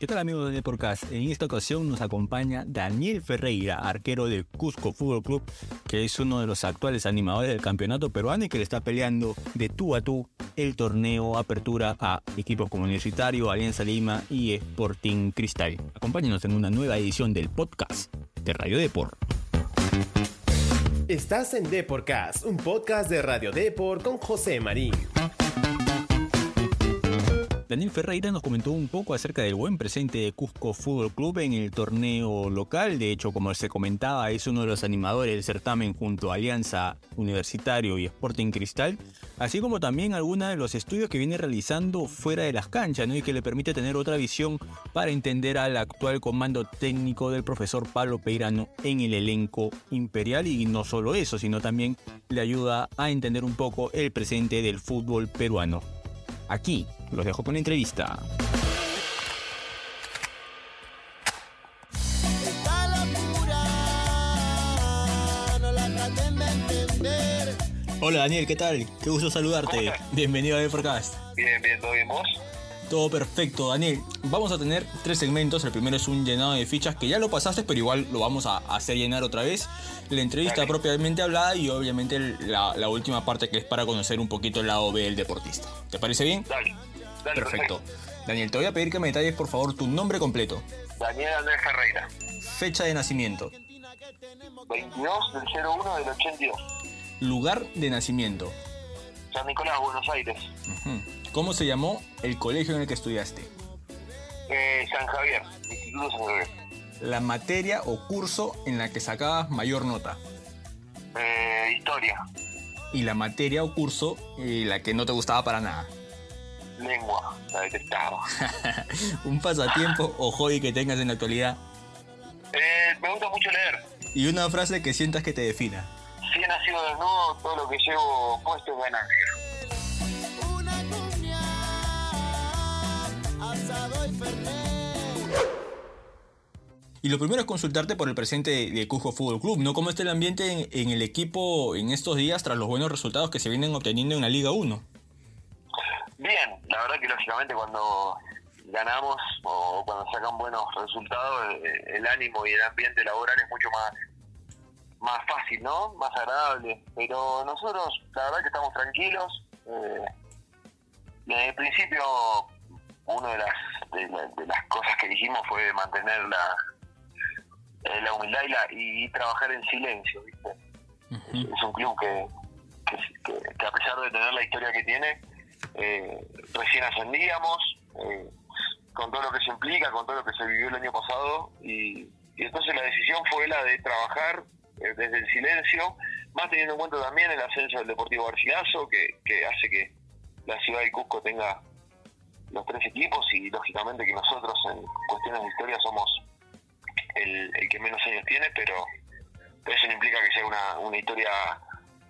¿Qué tal amigos de Podcast? En esta ocasión nos acompaña Daniel Ferreira, arquero del Cusco Fútbol Club, que es uno de los actuales animadores del campeonato peruano y que le está peleando de tú a tú el torneo Apertura a equipos como Universitario, Alianza Lima y Sporting Cristal. Acompáñenos en una nueva edición del podcast de Radio Deport. Estás en Deporcast, un podcast de Radio Deport con José Marín. Daniel Ferreira nos comentó un poco acerca del buen presente de Cusco Fútbol Club en el torneo local. De hecho, como se comentaba, es uno de los animadores del certamen junto a Alianza Universitario y Sporting Cristal, así como también algunos de los estudios que viene realizando fuera de las canchas ¿no? y que le permite tener otra visión para entender al actual comando técnico del profesor Pablo Peirano en el elenco imperial. Y no solo eso, sino también le ayuda a entender un poco el presente del fútbol peruano. Aquí los dejo con la entrevista. Hola Daniel, ¿qué tal? Qué gusto saludarte. Bienvenido a Podcast. Bien, bien, ¿todo bien vos? Todo perfecto, Daniel. Vamos a tener tres segmentos. El primero es un llenado de fichas que ya lo pasaste, pero igual lo vamos a hacer llenar otra vez. La entrevista propiamente hablada y obviamente la, la, última parte que es para conocer un poquito el lado B del deportista. ¿Te parece bien? Dale. Perfecto. Daniel, te voy a pedir que me detalles por favor tu nombre completo. Daniel Andrés Ferreira. Fecha de nacimiento. 22 del 01 del 82. Lugar de nacimiento. San Nicolás, Buenos Aires. ¿Cómo se llamó el colegio en el que estudiaste? Eh, San Javier, Instituto San Javier. La materia o curso en la que sacabas mayor nota. Eh, historia. Y la materia o curso en la que no te gustaba para nada lengua, la detestaba. ¿Un pasatiempo o hobby que tengas en la actualidad? Eh, me gusta mucho leer. ¿Y una frase que sientas que te defina? Si he nacido desnudo, todo lo que llevo puesto es ganancia. Y lo primero es consultarte por el presente de Cusco Fútbol Club, ¿no? ¿Cómo está el ambiente en, en, el equipo en estos días tras los buenos resultados que se vienen obteniendo en la Liga 1? Bien, la verdad que lógicamente cuando ganamos o cuando sacan buenos resultados, eh, el ánimo y el ambiente laboral es mucho más más fácil, ¿no? Más agradable. Pero nosotros, la verdad que estamos tranquilos. Eh, desde el principio, una de las, de, las cosas que dijimos fue mantener la, eh, la humildad y, la, y, trabajar en silencio, ¿viste? Es un club que, que, a pesar de tener la historia que tiene, eh, recién ascendíamos, eh, con todo lo que se implica, con todo lo que se vivió el año pasado, y, entonces la decisión fue la de trabajar eh, desde el silencio, más teniendo en cuenta también el ascenso del Deportivo Garcilaso, que, hace que la ciudad de Cusco tenga los tres equipos y lógicamente que nosotros en cuestiones de historia somos el, que menos años tiene, pero, eso no implica que sea una, historia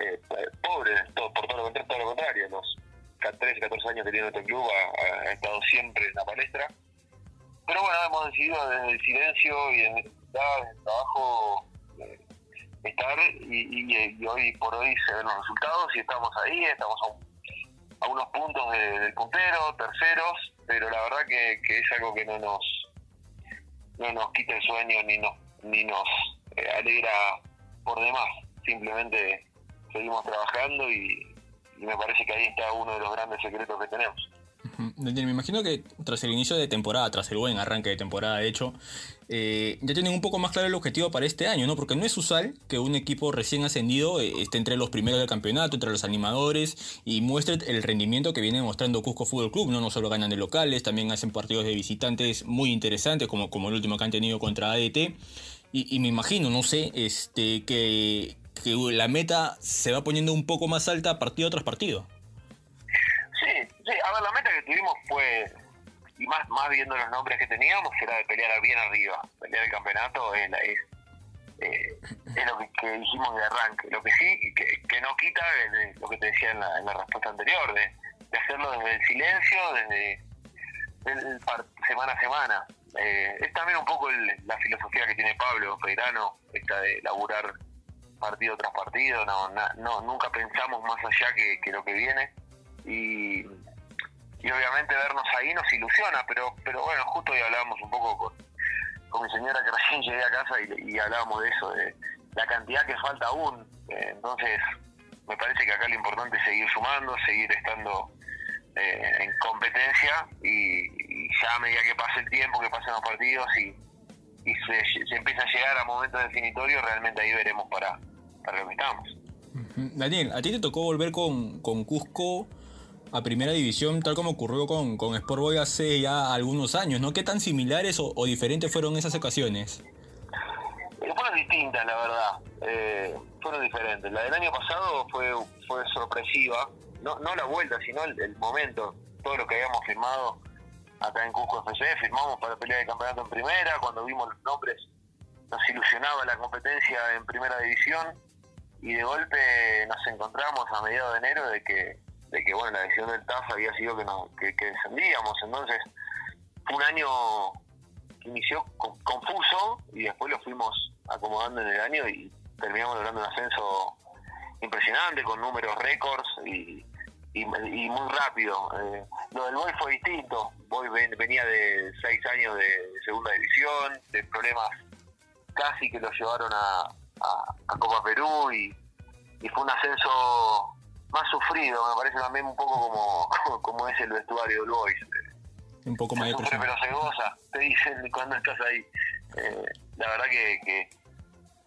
eh, pobre, todo, por todo lo, todo lo contrario. Los, 13, 14 años tiene nuestro club, ha, estado siempre en la palestra. Pero bueno, hemos decidido desde el silencio y desde el trabajo eh, estar y, hoy por hoy se ven los resultados y estamos ahí, estamos a, unos puntos del puntero, terceros, pero la verdad que, es algo que no nos no nos quita el sueño ni nos ni nos eh, alegra por demás, simplemente seguimos trabajando y, y me parece que ahí está uno de los grandes secretos que tenemos. Me imagino que tras el inicio de temporada, tras el buen arranque de temporada, de hecho, eh, ya tienen un poco más claro el objetivo para este año, ¿no? Porque no es usual que un equipo recién ascendido eh, esté entre los primeros del campeonato, entre los animadores y muestre el rendimiento que viene mostrando Cusco Fútbol Club, ¿no? No solo ganan de locales, también hacen partidos de visitantes muy interesantes, como, como el último que han tenido contra ADT. Y, y me imagino, no sé, este, que, que la meta se va poniendo un poco más alta partido tras partido. Sí, sí, a ver, la meta que tuvimos fue, y más, más viendo los nombres que teníamos, era de pelear bien arriba, pelear el campeonato es, es, eh, es lo que, dijimos de arranque. Lo que sí, que, que no quita lo que te decía en la, en la respuesta anterior, de, de, hacerlo desde el silencio, desde, semana a semana. Eh, es también un poco la filosofía que tiene Pablo Peirano, esta de laburar partido tras partido, no, no nunca pensamos más allá que, lo que viene y, y obviamente vernos ahí nos ilusiona, pero pero bueno, justo hoy hablábamos un poco con, con mi señora que recién llegué a casa y, y hablábamos de eso, de la cantidad que falta aún. Eh, entonces, me parece que acá lo importante es seguir sumando, seguir estando eh, en competencia y, ya a medida que pase el tiempo, que pasen los partidos y, y se, se, empieza a llegar a momentos definitorios, realmente ahí veremos para, para lo que estamos. Daniel, a ti te tocó volver con, con Cusco a primera división, tal como ocurrió con, con Sport Boy hace ya algunos años, ¿no? ¿Qué tan similares o, o diferentes fueron esas ocasiones? Eh, fueron distintas, la verdad. Eh, fueron diferentes. La del año pasado fue fue sorpresiva. No, no la vuelta, sino el, el momento. Todo lo que habíamos firmado acá en Cusco FC. Firmamos para pelear el campeonato en primera. Cuando vimos los nombres, nos ilusionaba la competencia en primera división. Y de golpe nos encontramos a mediados de enero de que de que bueno la decisión del TAF había sido que, no, que, descendíamos entonces fue un año que inició confuso y después lo fuimos acomodando en el año y terminamos logrando un ascenso impresionante con números récords y, y, y muy rápido. Eh, lo del Boy fue distinto. Boy ven, venía de seis años de, segunda división, de problemas casi que lo llevaron a, a, a Copa Perú y, y, fue un ascenso más sufrido, me parece también un poco como, como es el vestuario del Boys un poco más sufre, pero se goza, te dicen cuando estás ahí. Eh, la verdad que, que,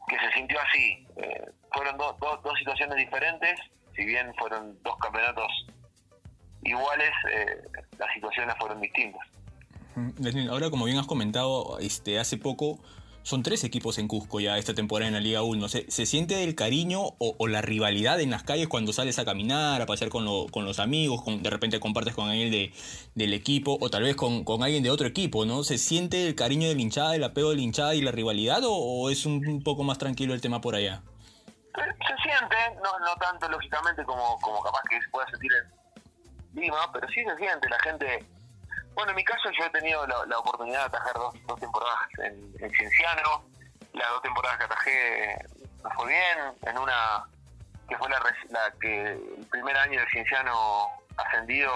que, se sintió así. Eh, fueron do, do, dos situaciones diferentes, si bien fueron dos campeonatos iguales, eh, las situaciones fueron distintas. Ahora, como bien has comentado, este hace poco son tres equipos en Cusco ya esta temporada en la Liga 1. ¿Se, se siente el cariño o, o, la rivalidad en las calles cuando sales a caminar, a pasear con, lo, con los amigos, de repente compartes con alguien de, del equipo o tal vez con, con, alguien de otro equipo, ¿no? ¿Se siente el cariño del hinchada, el apego del hinchada y la rivalidad o, es un, poco más tranquilo el tema por allá? Se, se siente, no, no tanto lógicamente como, como capaz que se pueda sentir en Lima, pero sí se siente, la gente bueno, en mi caso yo he tenido la, oportunidad de atajar dos, dos temporadas en, en, Cienciano. Las dos temporadas que atajé me fue bien. En una que fue la, la que el primer año de Cienciano ascendido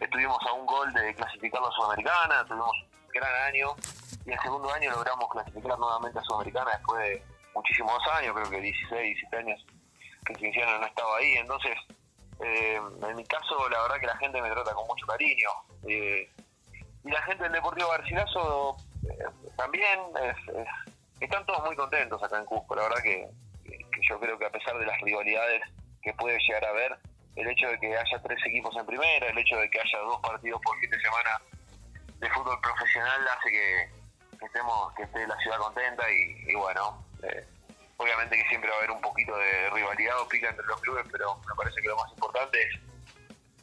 estuvimos a un gol de clasificar la Sudamericana, tuvimos un gran año. Y el segundo año logramos clasificar nuevamente a Sudamericana después de muchísimos años, creo que 16, 17 años que Cienciano no estaba ahí. Entonces, eh, en mi caso, la verdad que la gente me trata con mucho cariño. Eh, y la gente del Deportivo Garcilaso eh, también es, es, están todos muy contentos acá en Cusco, la verdad que, yo creo que a pesar de las rivalidades que puede llegar a haber, el hecho de que haya tres equipos en primera, el hecho de que haya dos partidos por fin de semana de fútbol profesional hace que, estemos, que esté la ciudad contenta y, y bueno, eh, obviamente que siempre va a haber un poquito de rivalidad o pica entre los clubes, pero me parece que lo más importante es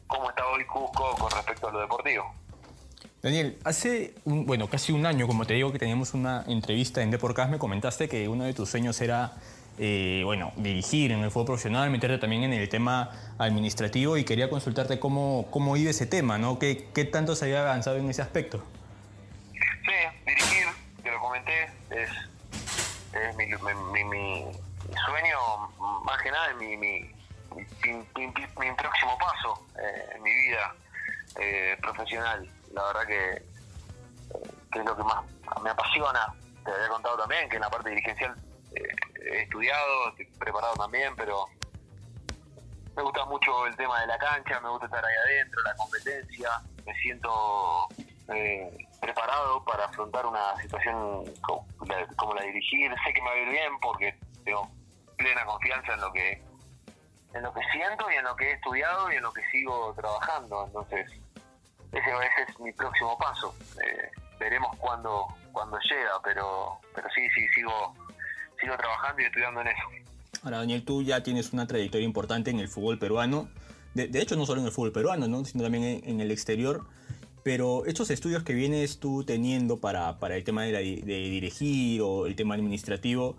cómo está hoy Cusco con respecto a lo deportivo. Daniel, hace un, bueno, casi un año, como te digo, que teníamos una entrevista en Deporcast, me comentaste que uno de tus sueños era eh, bueno, dirigir en el fútbol profesional, meterte también en el tema administrativo y quería consultarte cómo, cómo iba ese tema, ¿no? ¿Qué, ¿Qué tanto se había avanzado en ese aspecto? Sí, dirigir, te lo comenté, es, es mi, mi, sueño, más que nada, mi, mi, mi próximo paso eh, en mi vida eh, profesional la verdad que, que, es lo que más me apasiona. Te había contado también que en la parte dirigencial eh, he estudiado, estoy preparado también, pero me gusta mucho el tema de la cancha, me gusta estar ahí adentro, la competencia, me siento eh, preparado para afrontar una situación como la, dirigir, sé que me va a ir bien porque tengo plena confianza en lo que en lo que siento y en lo que he estudiado y en lo que sigo trabajando, entonces ese, ese es mi próximo paso. Eh, veremos cuándo cuando llega, pero pero sí, sí, sigo, sigo trabajando y estudiando en eso. Ahora, Daniel, tú ya tienes una trayectoria importante en el fútbol peruano. De, hecho, no solo en el fútbol peruano, ¿no? sino también en, en, el exterior. Pero estos estudios que vienes tú teniendo para, para el tema de, la, de dirigir o el tema administrativo,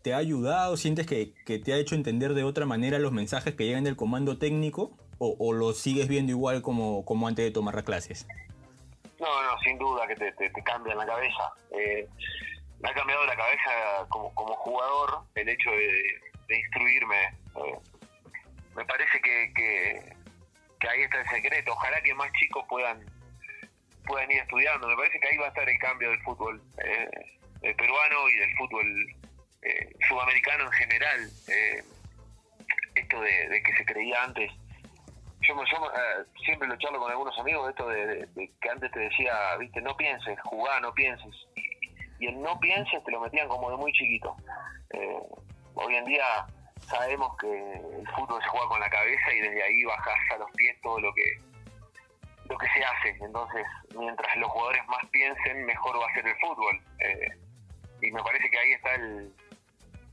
¿te ha ayudado? ¿Sientes que, que te ha hecho entender de otra manera los mensajes que llegan del comando técnico? O, lo sigues viendo igual como, como antes de tomar las clases? No, no, sin duda que te, te, cambia la cabeza. Eh, me ha cambiado la cabeza como, como jugador el hecho de, de instruirme. Eh, me parece que, que, ahí está el secreto. Ojalá que más chicos puedan puedan ir estudiando. Me parece que ahí va a estar el cambio del fútbol eh, peruano y del fútbol eh, sudamericano en general. Esto de, que se creía antes. Yo, yo siempre lo charlo con algunos amigos, esto de, que antes te decía, viste, no pienses, jugá, no pienses. Y, y el no pienses te lo metían como de muy chiquito. hoy en día sabemos que el fútbol se juega con la cabeza y desde ahí bajás a los pies todo lo que lo que se hace. Entonces, mientras los jugadores más piensen, mejor va a ser el fútbol. Eh, y me parece que ahí está el,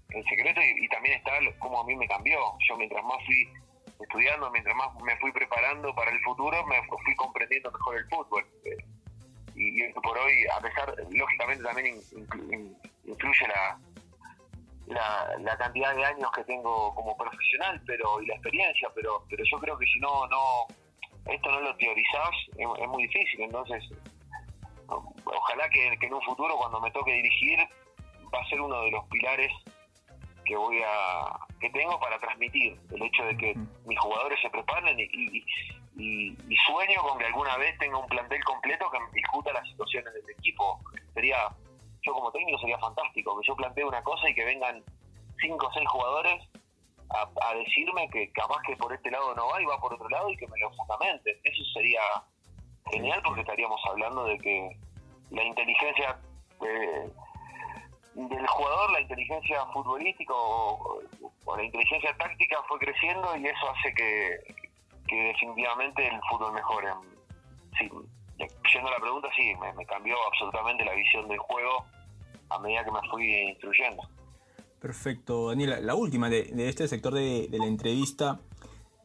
el secreto y, también está como a mí me cambió. Yo mientras más fui estudiando, mientras más me fui preparando para el futuro, me fui comprendiendo mejor el fútbol. Eh, y, por hoy, a pesar, lógicamente también incluye la, la, la, cantidad de años que tengo como profesional pero y la experiencia, pero pero yo creo que si no no esto no lo teorizás es, muy difícil, entonces ojalá que, en un futuro cuando me toque dirigir va a ser uno de los pilares que voy a que tengo para transmitir. El hecho de que mis jugadores se preparen y, y, sueño con que alguna vez tenga un plantel completo que discuta las situaciones del equipo. Sería yo como técnico sería fantástico, que yo plantee una cosa y que vengan cinco o seis jugadores a, decirme que capaz que por este lado no va y va por otro lado y que me lo fundamenten. Eso sería genial porque estaríamos hablando de que la inteligencia del jugador, la inteligencia futbolística o, la inteligencia táctica fue creciendo y eso hace que, definitivamente el fútbol mejore. Sí, yendo a la pregunta, sí, me cambió absolutamente la visión del juego a medida que me fui instruyendo. Perfecto, Daniela. La última de, este sector de, la entrevista.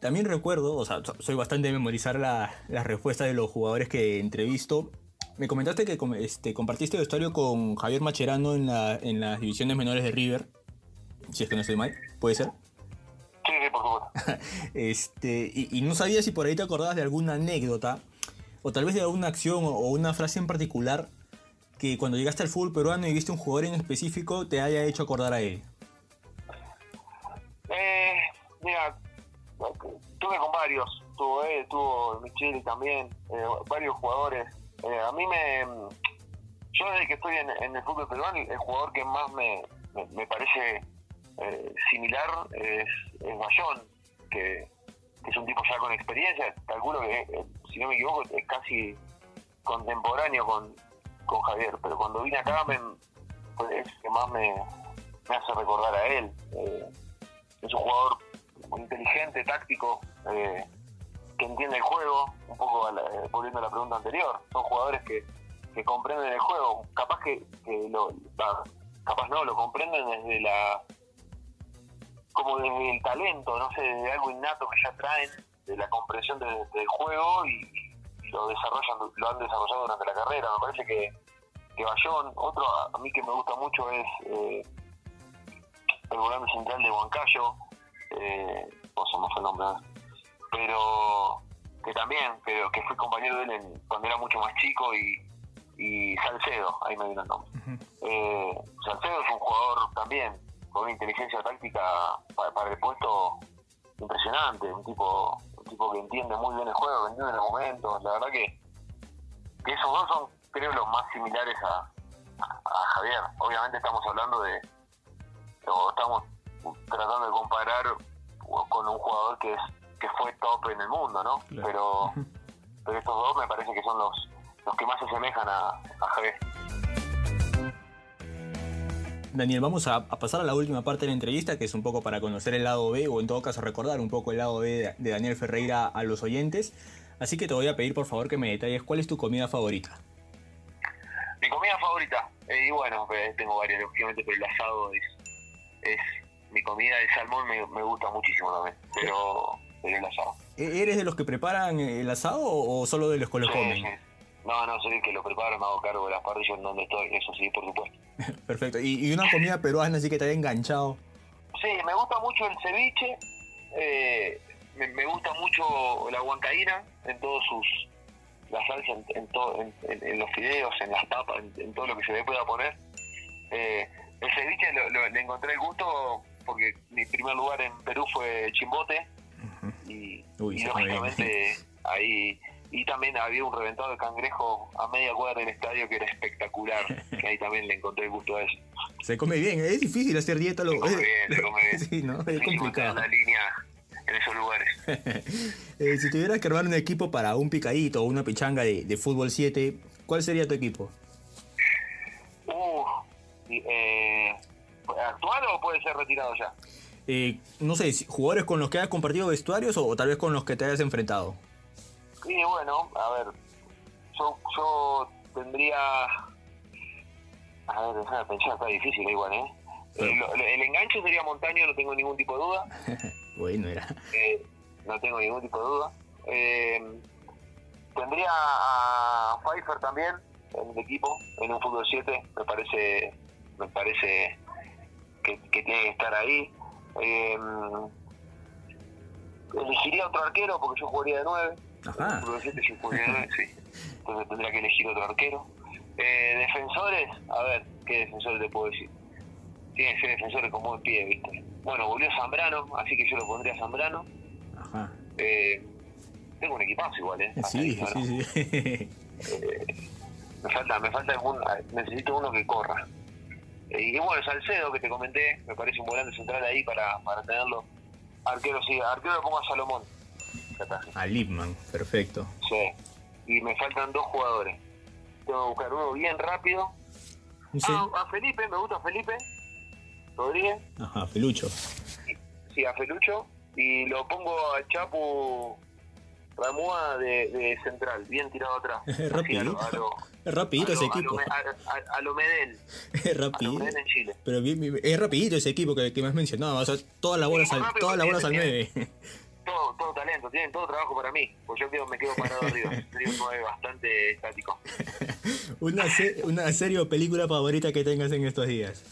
También recuerdo, o sea, soy bastante de memorizar las respuestas de los jugadores que entrevisto. Me comentaste que este, compartiste vestuario con Javier Macherano en, la, en las divisiones menores de River. Si es que no estoy mal, ¿puede ser? Sí, por favor. este, y, y, no sabía si por ahí te acordabas de alguna anécdota, o tal vez de alguna acción o una frase en particular que cuando llegaste al fútbol peruano y viste un jugador en específico te haya hecho acordar a él? Eh, mira, tuve con varios, tuvo él, tuvo Micheli también, eh, varios jugadores. Eh, a mí me. Yo desde que estoy en, el fútbol peruano, el jugador que más me, me, parece eh, similar es, es Bayón, que, es un tipo ya con experiencia. Calculo que, si no me equivoco, es casi contemporáneo con, con Javier, pero cuando vine acá me, pues, es que más me, hace recordar a él. Eh, es un jugador inteligente, táctico, eh, que entiende el juego, un poco eh, volviendo a la pregunta anterior, son jugadores que, que comprenden el juego, capaz que, lo, capaz no, lo comprenden desde la como desde el talento, no sé, de algo innato que ya traen, de la comprensión del juego y, lo desarrollan, lo han desarrollado durante la carrera. Me parece que, que Bayón, otro a, mí que me gusta mucho es eh, el volante central de Huancayo, eh, fue el nombre, pero que también, pero que fui compañero de él cuando era mucho más chico y, y Salcedo, ahí me viene el nombre. eh, Salcedo es un jugador también con una inteligencia táctica para, para el puesto impresionante, un tipo tipo que entiende muy bien el juego, que entiende los momentos. La verdad que, esos dos son, creo, los más similares a, Javier. Obviamente estamos hablando de, o estamos tratando de comparar con un jugador que es que fue top en el mundo, ¿no? Pero, pero estos dos me parece que son los, los que más se asemejan a, a Javier. Daniel, vamos a, pasar a la última parte de la entrevista, que es un poco para conocer el lado B, o en todo caso recordar un poco el lado B de, Daniel Ferreira a los oyentes. Así que te voy a pedir por favor que me detalles cuál es tu comida favorita. Mi comida favorita, eh, y bueno, eh, tengo varias, lógicamente, pero el asado es, mi comida, el salmón me, gusta muchísimo también, pero, el asado. ¿E-, ¿Eres de los que preparan el asado o solo de los que lo comen? No, no, soy el que lo preparo, me hago cargo de las parrillas en donde estoy, eso sí, por supuesto. Perfecto. ¿Y, una comida peruana así que te haya enganchado? Sí, me gusta mucho el ceviche, eh, me, gusta mucho la huancaína en todos sus, la salsa en, en, los fideos, en las papas, en, todo lo que se le pueda poner. Eh, el ceviche le encontré el gusto porque mi primer lugar en Perú fue Chimbote y, Uy, lógicamente ahí y también había un reventado de cangrejo a media cuadra del estadio que era espectacular que ahí también le encontré el gusto a eso Se come bien, es difícil hacer dieta. Lo, se come bien se come bien Sí, ¿no? Es Sí, complicado. la línea en esos lugares Eh, si tuvieras que armar un equipo para un picadito o una pichanga de, de fútbol 7, ¿cuál sería tu equipo? uh, eh, ¿actual o puede ser retirado ya? Eh, no sé, jugadores con los que hayas compartido vestuarios o, tal vez con los que te hayas enfrentado. Y bueno, a ver, yo, yo tendría. A ver, déjame pensar, está difícil igual, ¿eh? Sí. El, el enganche sería Montaño, no tengo ningún tipo de duda. Bueno, era. eh, no tengo ningún tipo de duda. Eh, tendría a Pfeiffer también en el equipo, en un fútbol 7. Me parece me parece que, que tiene que estar ahí. Eh, elegiría otro arquero porque yo jugaría de 9. Ajá. En fútbol 7 yo jugaría de 9, sí. Entonces tendría que elegir otro arquero. Eh, defensores, a ver, ¿qué defensores te puedo decir? Tienen que ser defensores con buen pie, ¿viste? Bueno, volvió Zambrano, así que yo lo pondría a Zambrano. Ajá. Eh, tengo un equipazo igual, ¿eh? Sí, sí. Me falta, me falta algún, necesito uno que corra. Eh, y bueno, Salcedo, que te comenté, me parece un volante central ahí para, para tenerlo. Arquero, sí, arquero lo pongo a Salomón. A Lipman, perfecto. Sí. Y me faltan dos jugadores. Tengo que buscar uno bien rápido. Sí. Ah, a Felipe, me gusta Felipe. Rodríguez. Ajá, Pelucho. Sí, a Felucho. Y lo pongo a Chapu Ramúa de, de central, bien tirado atrás. Rapidito. a lo- rapidito ese equipo. A- lo Medel. Es rapidito. En Chile. Pero bien, bien- es rapidito ese equipo que, que me has mencionado. O sea, todas las bolas Sí, al, todas las bolas al tiene- 9. Todo, todo talento, tienen todo trabajo para mí. Pues yo quedo, me quedo parado arriba. Sería un 9 bastante estático. una, se- una serie o película favorita que tengas en estos días.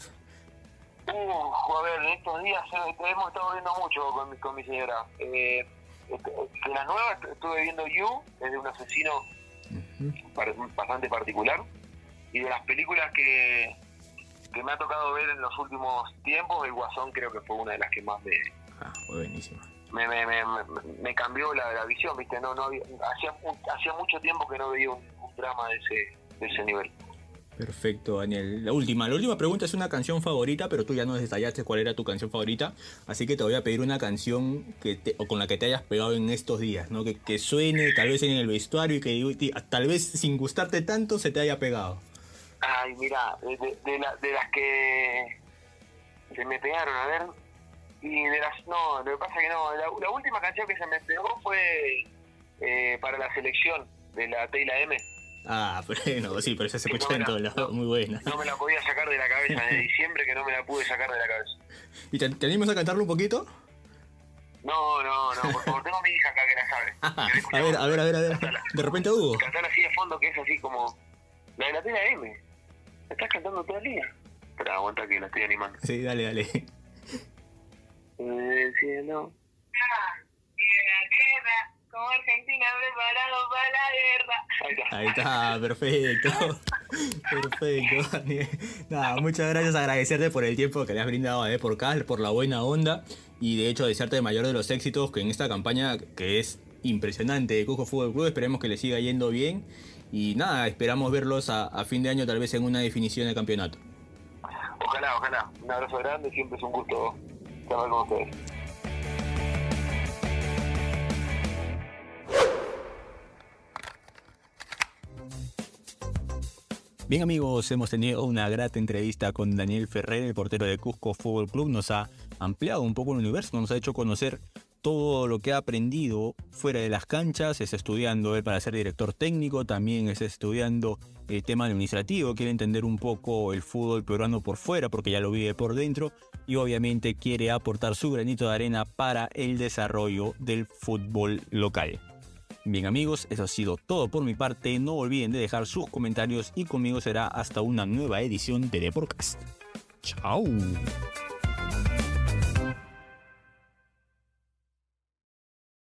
Uh, a ver, estos días eh, hemos estado viendo mucho con con mi señora. Eh, de las nuevas estuve viendo You, es de un asesino bastante particular. Y de las películas que, que me ha tocado ver en los últimos tiempos, El Guasón creo que fue una de las que más me, Ah, buenísima. me, me, me, me- me cambió la, la visión, ¿viste? No, no había- hacía, hacía mucho tiempo que no veía un, un drama de ese, de ese nivel. Perfecto, Daniel. La última, la última pregunta es una canción favorita, pero tú ya nos detallaste cuál era tu canción favorita, así que te voy a pedir una canción que te- o con la que te hayas pegado en estos días, ¿no? Que, que suene tal vez en el vestuario y que tal vez sin gustarte tanto se te haya pegado. Ay, mira, de, de- la- de las que se me pegaron, a ver, y de las, no, lo que pasa que no, la, última canción que se me pegó fue eh, para la selección de la T y la M. Ah, bueno, sí, pero esa se escucha no, en todos lados, no. muy buena. No me la podía sacar de la cabeza de diciembre que no me la pude sacar de la cabeza. ¿Y te, te animas a cantarlo un poquito? No, no, no, por favor, tengo a mi hija acá que la sabe. ¿Querés a ver, a ver, a ver, a ver. Cantala. De repente Hugo. Cantar así de fondo que es así como la de la T y la M. ¿Estás cantando todo el día? Pero aguanta que la estoy animando. Sí, dale, dale. El cielo. y en la guerra, como Argentina preparado para la guerra. Ahí está. Ahí está, perfecto. Perfecto, Daniel. Nada, muchas gracias, agradecerte por el tiempo que le has brindado a Deporcast, por la buena onda y de hecho desearte el mayor de los éxitos que en esta campaña que es impresionante de Cusco Fútbol Club, esperemos que le siga yendo bien y nada, esperamos verlos a, a fin de año tal vez en una definición de campeonato. Ojalá, ojalá. Un abrazo grande, siempre es un gusto estar con ustedes. Bien amigos, hemos tenido una grata entrevista con Daniel Ferrer, el portero de Cusco Fútbol Club. Nos ha ampliado un poco el universo, nos ha hecho conocer todo lo que ha aprendido fuera de las canchas. Está estudiando él para ser director técnico, también está estudiando el tema administrativo, quiere entender un poco el fútbol peruano por fuera porque ya lo vive por dentro y obviamente quiere aportar su granito de arena para el desarrollo del fútbol local. Bien amigos, eso ha sido todo por mi parte. No olviden de dejar sus comentarios y conmigo será hasta una nueva edición de The Podcast. Chao.